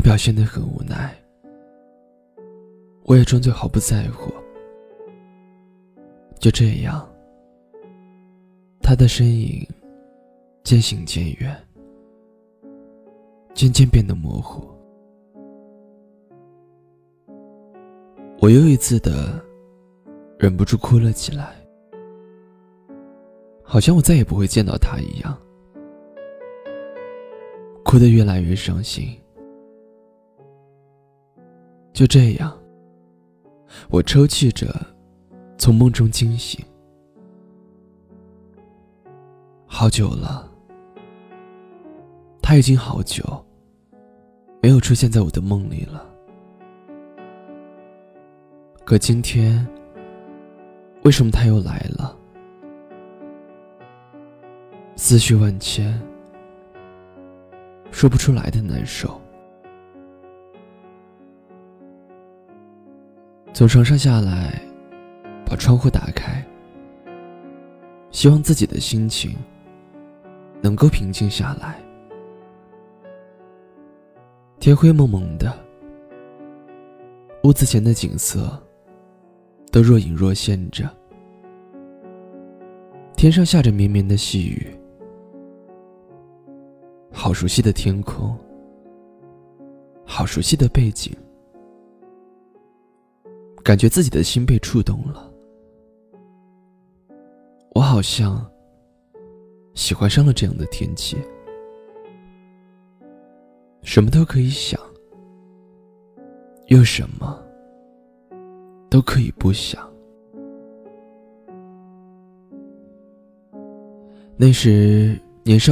表现得很无奈，我也装作毫不在乎。就这样，他的身影渐行渐远，渐渐变得模糊。我又一次的忍不住哭了起来，好像我再也不会见到他一样，哭得越来越伤心。就这样，我抽泣着从梦中惊醒。好久了，他已经好久没有出现在我的梦里了。可今天，为什么他又来了？思绪万千，说不出来的难受。从床上下来，把窗户打开，希望自己的心情能够平静下来。天灰蒙蒙的，屋子前的景色。都若隐若现着，天上下着绵绵的细雨，好熟悉的天空，好熟悉的背景，感觉自己的心被触动了，我好像喜欢上了这样的天气，什么都可以想，又什么？都可以不想。那时年少。